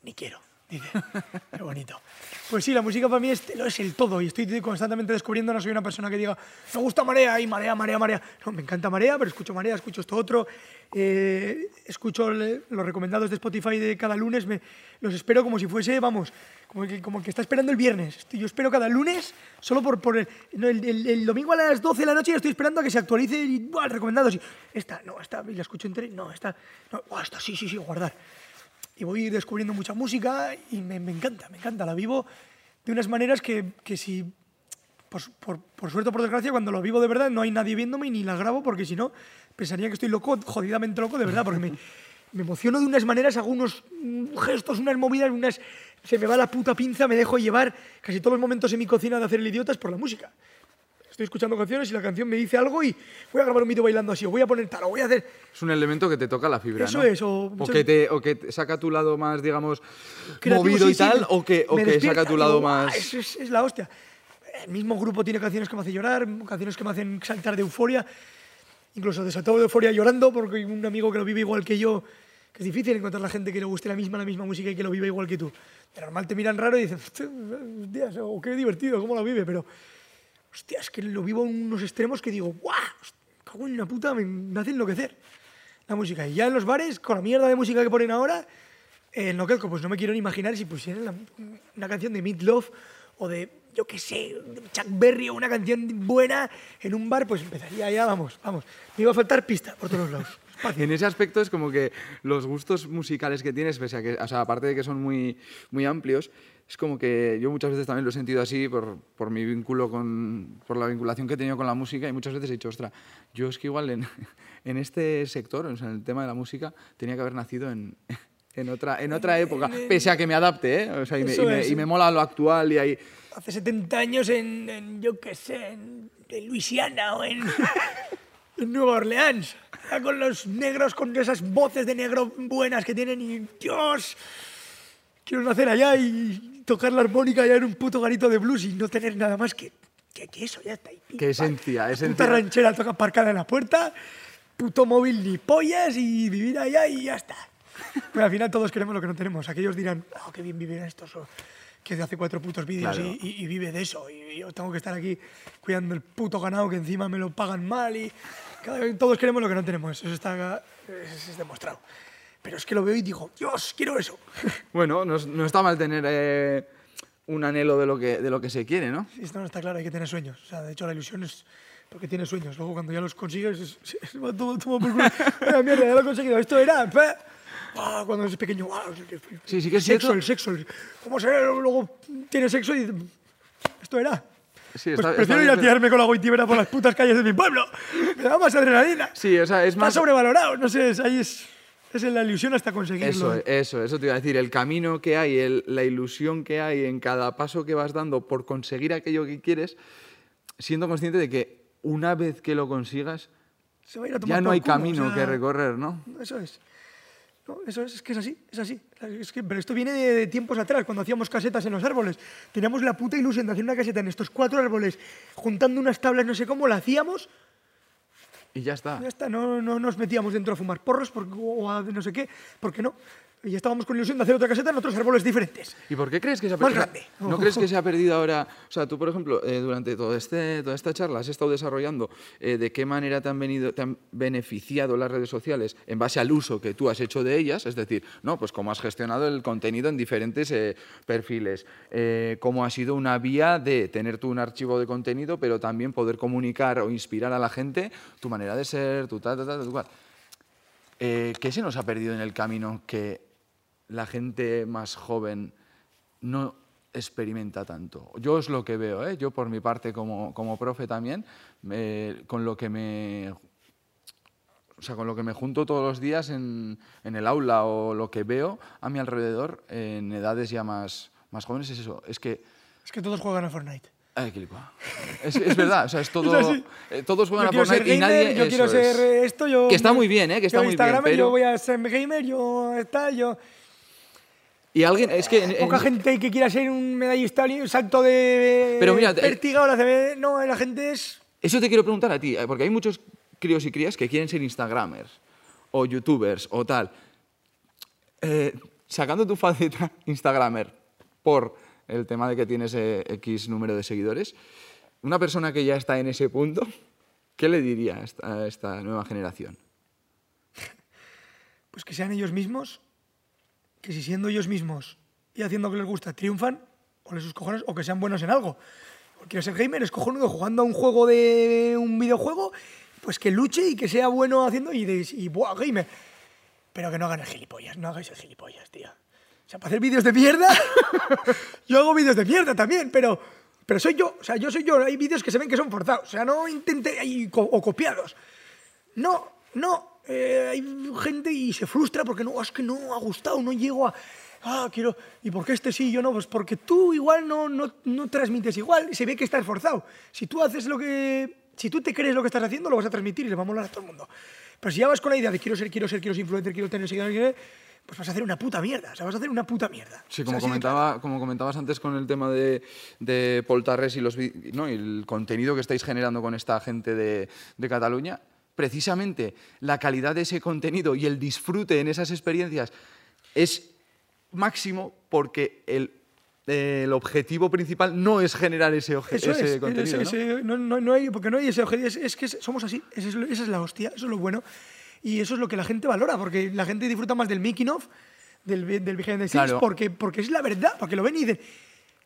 ni quiero. Dice, qué bonito. Pues sí, la música para mí es, lo es el todo y estoy constantemente descubriendo, no soy una persona que diga, me gusta Marea y Marea, Marea, Marea. No, me encanta Marea, pero escucho Marea, escucho esto otro, eh, escucho los recomendados de Spotify de cada lunes, me, los espero como si fuese, vamos, como que, como que está esperando el viernes. Yo espero cada lunes, solo por, por el, el, domingo a las 12 de la noche ya estoy esperando a que se actualice y, ¡buah! recomendados. Esta, no, esta, y la escucho entera, y no, esta, no, esta, sí, sí, sí, guardar y voy descubriendo mucha música y me, encanta, me encanta. La vivo de unas maneras que, que si, por, por, por suerte o por desgracia, cuando lo vivo de verdad no hay nadie viéndome y ni la grabo porque si no pensaría que estoy loco, jodidamente loco de verdad, porque me, me emociono de unas maneras, hago unos mm, gestos, unas movidas, unas... Se me va la puta pinza, me dejo llevar casi todos los momentos en mi cocina de hacer el idiota es por la música. Estoy escuchando canciones y la canción me dice algo y voy a grabar un vídeo bailando así, o voy a poner tal, o voy a hacer... Es un elemento que te toca la fibra, Eso ¿no? es, o o, que te, o que te saca tu lado más, digamos, creativo, movido sí, y sí, tal, me- o que, o que saca tu lado digo, "Buah, más... Es, es- es la hostia. El mismo grupo tiene canciones que me hacen llorar, canciones que me hacen saltar de euforia, incluso desatado de euforia llorando, porque un amigo que lo vive igual que yo, que es difícil encontrar la gente que le guste la misma, la misma música y que lo vive igual que tú. De normal te miran raro y dicen, o qué divertido, cómo lo vive, pero hostia, es que lo vivo en unos extremos que digo, ¡guau! Cago en una puta, me, me hace enloquecer la música. Y ya en los bares, con la mierda de música que ponen ahora, eh, enloquezco. Pues no me quiero ni imaginar si pusieran la- una canción de Meat Love o de, yo qué sé, Chuck Berry o una canción buena en un bar, pues empezaría ya, vamos, vamos. Me iba a faltar pista por todos lados. Espacio. En ese aspecto es como que los gustos musicales que tienes, pese a que, o sea, aparte de que son muy, muy amplios, es como que yo muchas veces también lo he sentido así por, por mi vínculo con, por la vinculación que he tenido con la música y muchas veces he dicho, ostra, yo es que igual en, en este sector, o sea, en el tema de la música, tenía que haber nacido en, en otra, en otra época, pese a que me adapte, ¿eh? O sea, y, me, y me- es. y me mola lo actual y ahí... Hace 70 años en, en, yo qué sé, en, en Luisiana o en, en Nueva Orleans, con los negros, con esas voces de negro buenas que tienen y Dios, quiero nacer allá y tocar la armónica ya en un puto garito de blues y no tener nada más que, que, que eso, ya está. Pim, Qué pam. esencia, Puta esencia. ranchera toca aparcada en la puerta, puto móvil ni pollas y vivir allá y ya está. Pero al final todos queremos lo que no tenemos. Aquellos dirán, oh, qué bien viven estos, o que hace cuatro putos vídeos Claro. y, y- y vive de eso. Y yo tengo que estar aquí cuidando el puto ganado que encima me lo pagan mal y cada todos queremos lo que no tenemos. Eso está eso es demostrado. Pero es que lo veo y digo, Dios, quiero eso. Bueno, no, no está mal tener eh, un anhelo de lo, que, de lo que se quiere, ¿no? Sí, Esto no está claro, hay que tener sueños. O sea, de hecho, la ilusión es porque tienes sueños. Luego, cuando ya los consigues, es, es- es- todo por culo. Mierda, ya lo he conseguido. Esto era. pe. Ah, cuando eres pequeño. ah, Sí, sí que es Sexo, cierto. el sexo. el- ¿Cómo se Luego tienes sexo y. Esto era. Sí, Pues está- prefiero está ir a tirarme con la goitibera por las putas calles de mi pueblo. Me da más adrenalina. Sí, o sea, es Está más... sobrevalorado. No sé, ahí es. Es la ilusión hasta conseguirlo. Eso, eso, eso te iba a decir. El camino que hay, el- la ilusión que hay en cada paso que vas dando por conseguir aquello que quieres, siendo consciente de que una vez que lo consigas, Se va a ir a tomar ya no hay culo, o camino sea, que recorrer, ¿no? Eso es. No, eso es, es que es así, es así. Es que, pero esto viene de, de tiempos atrás, cuando hacíamos casetas en los árboles. Teníamos la puta ilusión de hacer una caseta en estos cuatro árboles, juntando unas tablas, no sé cómo, la hacíamos, Y ya está. ya está, no, no nos metíamos dentro a fumar porros porque, o a no sé qué, porque no. Y estábamos con ilusión de hacer otra caseta en otros árboles diferentes. ¿Y por qué crees que se ha Más perdido? grande. ¿No crees que se ha perdido ahora? O sea, tú, por ejemplo, eh, durante todo este, toda esta charla has estado desarrollando eh, de qué manera te han, venido, te han beneficiado las redes sociales en base al uso que tú has hecho de ellas, es decir, no, pues cómo has gestionado el contenido en diferentes eh, perfiles, eh, cómo ha sido una vía de tener tú un archivo de contenido, pero también poder comunicar o inspirar a la gente tu manera de ser, tu tal, tal, tal, tu cual. Eh, ¿Qué se nos ha perdido en el camino que la gente más joven no experimenta tanto? Yo es lo que veo, ¿eh? yo por mi parte como, como profe también, con lo que me... O sea, con lo que me junto todos los días en, en el aula o lo que veo a mi alrededor en edades ya más, más jóvenes es eso, es que... Es que todos juegan a Fortnite. Ay, qué. Es, es verdad, o sea, es todo... eh, todos juegan yo a Fortnite y gamer, nadie... yo quiero ser es. esto, yo... Que está muy bien, ¿eh? Que está yo muy bien, Instagramer, pero- yo voy a ser gamer, yo tal, yo... Y alguien, es que... en- en- Poca gente que quiera ser un medallista, un salto de Pero mira, eh, o la CB, no, la gente es... Eso te quiero preguntar a ti, eh, porque hay muchos críos y crías que quieren ser Instagramers o YouTubers o tal. Eh, sacando tu faceta Instagramer por el tema de que tienes X número de seguidores, una persona que ya está en ese punto, ¿qué le diría a esta, a esta nueva generación? Pues que sean ellos mismos, que si siendo ellos mismos y haciendo lo que les gusta, triunfan, o les sus cojones, o que sean buenos en algo. Quiero ser gamer, es cojonudo jugando a un juego de un videojuego, pues que luche y que sea bueno haciendo y, de, y buah, gamer. Pero que no hagan el gilipollas, no hagáis el gilipollas, tío. O sea, para hacer vídeos de mierda, yo hago vídeos de mierda también, pero, pero soy yo, o sea, yo soy yo. Hay vídeos que se ven que son forzados, o sea, no co- o copiados. No, no. Eh, hay gente y se frustra porque no, es que no ha gustado, no llego a. Ah, quiero. ¿Y por qué este sí y yo no? Pues porque tú igual no, no, no transmites igual, se ve que está esforzado. Si tú haces lo que. Si tú te crees lo que estás haciendo, lo vas a transmitir y le va a molar a todo el mundo. Pero si ya vas con la idea de quiero ser, quiero ser, quiero ser influencer, quiero tener seguidores, pues vas a hacer una puta mierda. O sea, vas a hacer una puta mierda. Sí, O sea, como, así de comentaba, como comentabas antes con el tema de, de Paul Tarrés y, los, ¿no? y el contenido que estáis generando con esta gente de, de Cataluña, precisamente la calidad de ese contenido y el disfrute en esas experiencias es máximo porque el, el objetivo principal no es generar ese, ese es, contenido. ese- ¿no? ese- no, no- no hay, porque no hay ese objetivo, es, es que somos así, esa es, es la hostia, eso es lo bueno. Y eso es lo que la gente valora, porque la gente disfruta más del making of, del, del behind the scenes, Claro. porque, porque es la verdad, porque lo ven y dicen,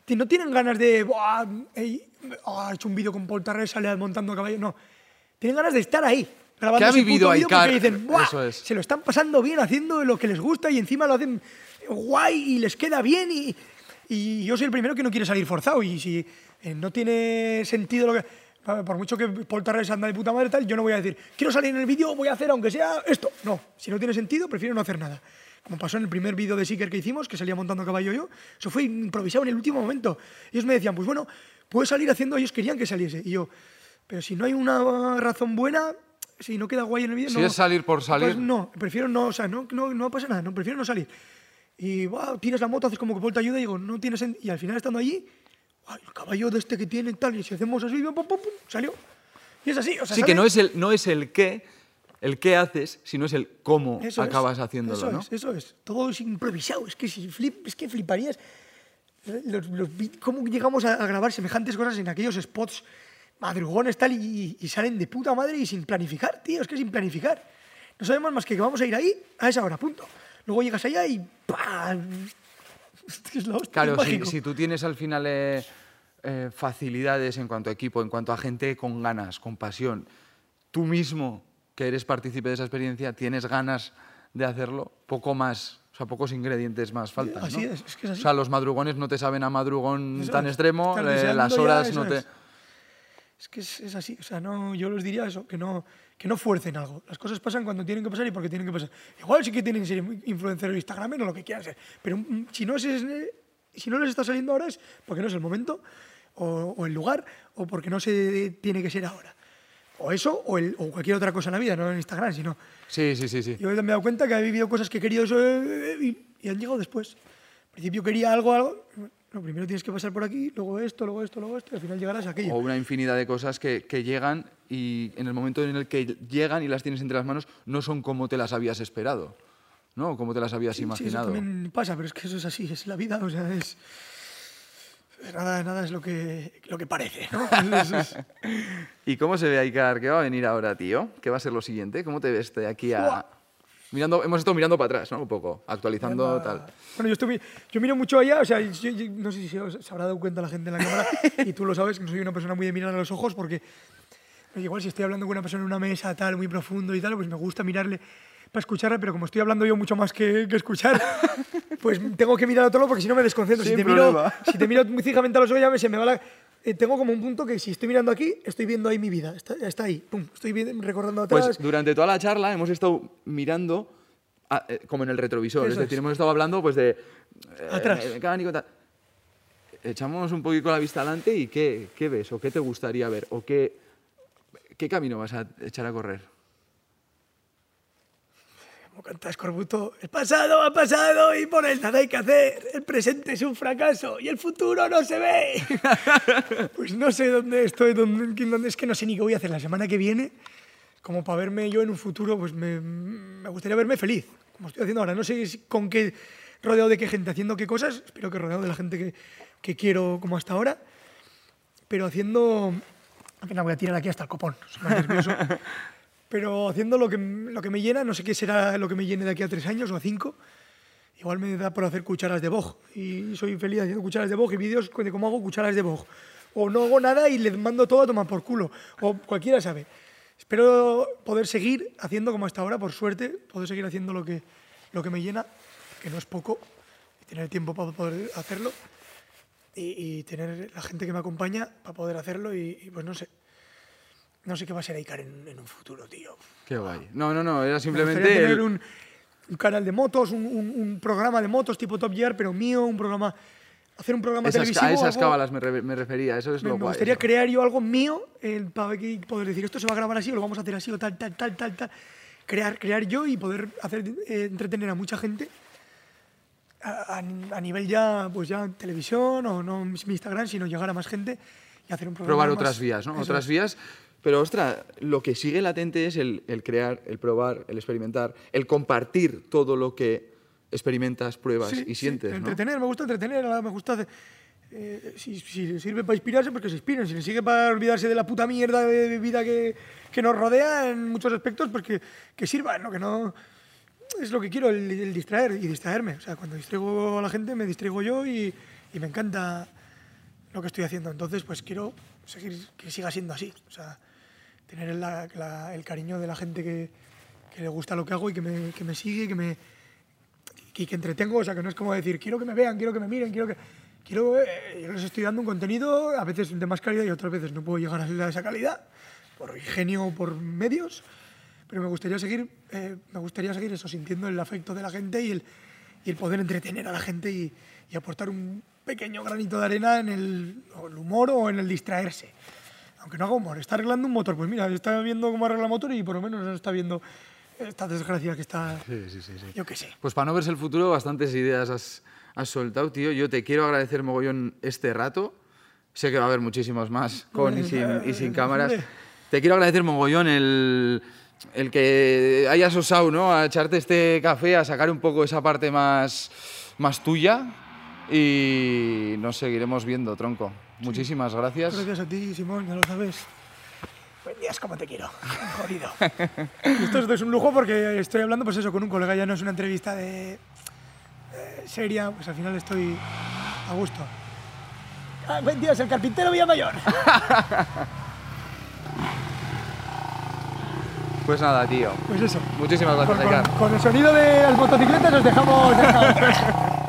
"Ti- no tienen ganas de, "Buah, ey, ah, ha hecho un vídeo con Paul Tarrés, sale montando a caballo, no. Tienen ganas de estar ahí, grabando ¿Qué ha vivido puto Aikar? porque dicen, "Buah, Eso es. se lo están pasando bien haciendo lo que les gusta y encima lo hacen guay y les queda bien y, y yo soy el primero que no quiere salir forzado y si eh, no tiene sentido lo que por mucho que Paul Tarrés anda de puta madre tal yo no voy a decir quiero salir en el vídeo voy a hacer aunque sea esto no si no tiene sentido prefiero no hacer nada como pasó en el primer vídeo de Seeker que hicimos que salía montando a caballo yo eso fue improvisado en el último momento ellos me decían pues bueno puedes salir haciendo ellos querían que saliese y yo pero si no hay una razón buena si no queda guay en el vídeo Si no, es salir por salir. pues no, prefiero no, o sea, no, no, no pasa nada, no, prefiero no salir. Y wow, tiras la moto, haces como que Paul te ayuda y digo, no tienes. Y al final estando allí, "Guau, el caballo de este que tiene tal, y si hacemos así, pum, pum, pum, salió. Y es así, o sea, Sí, que no es, el, no es el qué, el qué haces, sino es el cómo Eso es, acabas haciéndolo, eso ¿no? Es, eso es, todo es improvisado, es que, si flip, es que fliparías. Los- los vi- ¿Cómo llegamos a, a grabar semejantes cosas en aquellos spots madrugones tal y, y salen de puta madre y sin planificar, tío? Es que sin planificar. No sabemos más que que vamos a ir ahí a esa hora, punto. Luego llegas allá y ¡pam! Es la hostia, Claro, es si, tú tienes al final eh, eh, facilidades en cuanto a equipo, en cuanto a gente con ganas, con pasión, tú mismo que eres partícipe de esa experiencia, tienes ganas de hacerlo, poco más, o sea, pocos ingredientes más faltan. Así ¿no? es, es que es así. O sea, los madrugones no te saben a madrugón Eso tan extremo, eh, las horas no te... es. Es que es, es así, o sea, no, yo les diría eso, que no, que no fuercen algo. Las cosas pasan cuando tienen que pasar y porque tienen que pasar. Igual sí que tienen que ser influencer o Instagram o lo que quieran ser, pero mm, si no, es, es- si no les está saliendo ahora es porque no es el momento o, o el lugar o porque no se tiene que ser ahora. O eso o, el- o cualquier otra cosa en la vida, no en Instagram, sino... Sí, sí, sí, sí. Yo me he dado cuenta que he vivido cosas que he querido eso, eh, y, y han llegado después. Al principio quería algo, algo. No, primero tienes que pasar por aquí, luego esto, luego esto, luego esto, y al final llegarás a aquello. O una infinidad de cosas que, que llegan y en el momento en el que llegan y las tienes entre las manos, no son como te las habías esperado, ¿no? Como te las habías Sí, sí, eso imaginado. también pasa, pero es que eso es así, es la vida, o sea, es... Nada, nada es lo que, lo que parece, ¿no? Es- ¿Y cómo se ve Aikar? ¿Qué va a venir ahora, tío? ¿Qué va a ser lo siguiente? ¿Cómo te ves de aquí a...? Mirando, hemos estado mirando para atrás, ¿no? Un poco, actualizando tal. Bueno, yo, estoy, yo miro mucho allá, o sea, yo- yo- no sé si se, os- se habrá dado cuenta la gente en la cámara, y tú lo sabes, que no soy una persona muy de mirar a los ojos, porque igual si estoy hablando con una persona en una mesa tal, muy profundo y tal, pues me gusta mirarle para escucharle, pero como estoy hablando yo mucho más que, que escuchar, pues tengo que mirar a otro lado porque si no me desconcentro. Si Sin te, miro, si te miro muy fijamente a los ojos ya me, se me va la... eh, tengo como un punto que si estoy mirando aquí, estoy viendo ahí mi vida, está, está ahí, pum, estoy recordando atrás. Pues durante toda la charla hemos estado mirando a- eh, como en el retrovisor, Eso es decir, es. hemos estado hablando pues de... eh, Atrás. mecánico, tal. Echamos un poquito la vista adelante y ¿qué, qué ves o qué te gustaría ver o qué, qué camino vas a echar a correr. Como canta Escorbuto, el pasado ha pasado y por él nada hay que hacer. El presente es un fracaso y el futuro no se ve. pues no sé dónde estoy, dónde, dónde- es que no sé ni qué voy a hacer la semana que viene. Como para verme yo en un futuro, pues me, me gustaría verme feliz, como estoy haciendo ahora. No sé con qué rodeado de qué gente, haciendo qué cosas, espero que rodeado de la gente que, que quiero como hasta ahora, pero haciendo... Aunque no voy a tirar aquí hasta el copón, soy más nervioso. pero haciendo lo que, lo que me llena, no sé qué será lo que me llene de aquí a tres años o a cinco. Igual me da por hacer cucharas de boj y soy feliz haciendo cucharas de boj y vídeos de cómo hago cucharas de boj. O no hago nada y les mando todo a tomar por culo. O cualquiera sabe. Espero poder seguir haciendo como hasta ahora, por suerte, poder seguir haciendo lo que, lo que me llena, que no es poco, tener tiempo para poder hacerlo y, tener la gente que me acompaña para poder hacerlo y pues no sé. No sé qué va a ser Icar en, en un futuro, tío. Qué guay. No, no, no, era Me simplemente... gustaría tener el- un, un canal de motos, un, un- un programa de motos tipo Top Gear, pero mío, un programa... Hacer un programa esas, televisivo. a esas algo- cábalas me, re- me refería, eso es me, lo me guay. gustaría eso. crear yo algo mío eh, para que- poder decir esto se va a grabar así o lo vamos a hacer así o tal, tal, tal, tal, tal. Crear, crear yo y poder hacer eh, entretener a mucha gente a, a- a nivel ya, pues ya televisión o no mi Instagram, sino llegar a más gente y hacer un programa. probar más- otras vías, ¿no? eso Otras vías. Pero, ostra, lo que sigue latente es el, el crear, el probar, el experimentar, el compartir todo lo que experimentas, pruebas Sí, y sí, sientes, ¿no? entretener, me gusta entretener, me gusta... hacer- eh, si, si sirve para inspirarse, pues que se inspiren. Si le sirve para olvidarse de la puta mierda de vida que, que nos rodea en muchos aspectos, pues que, que sirva, ¿no? Que no... Es lo que quiero, el, el distraer y distraerme. O sea, cuando distraigo a la gente, me distraigo yo y, y me encanta lo que estoy haciendo. Entonces, pues quiero seguir, que siga siendo así. O sea, tener el cariño de la gente que, le gusta lo que hago y que me, que me sigue, que me, que entretengo, o sea, que no es como decir, quiero que me vean, quiero que me miren, quiero que... Quiero, eh, yo les estoy dando un contenido, a veces de más calidad y otras veces no puedo llegar a esa calidad, por ingenio o por medios, pero me gustaría seguir, eh, me gustaría seguir eso, sintiendo el afecto de la gente y el, poder entretener a la gente y, y aportar un pequeño granito de arena en el, el humor o en el distraerse. Aunque no haga humor, está arreglando un motor, pues mira, está viendo cómo arregla el motor y por lo menos no está viendo esta desgracia que está, Sí, sí, sí, sí. yo qué sé. Pues para no verse el futuro, bastantes ideas has, has soltado, tío. Yo te quiero agradecer mogollón este rato. Sé que va a haber muchísimos más con y sin, y sin cámaras. Te quiero agradecer mogollón el, el que hayas osado ¿no? a echarte este café, a sacar un poco esa parte más, más tuya. Y nos seguiremos viendo, tronco. Muchísimas gracias. Gracias a ti, Simón, ya lo sabes. Buen día, es como te quiero. Jodido. Esto, esto es un lujo porque estoy hablando, pues eso, con un colega, ya no es una entrevista de, eh, seria, pues al final estoy a gusto. Ah, buen día, es el carpintero Villamayor. Pues nada, tío. Pues eso. Muchísimas Con, gracias, con- Aikar. con el sonido de las motocicletas nos dejamos.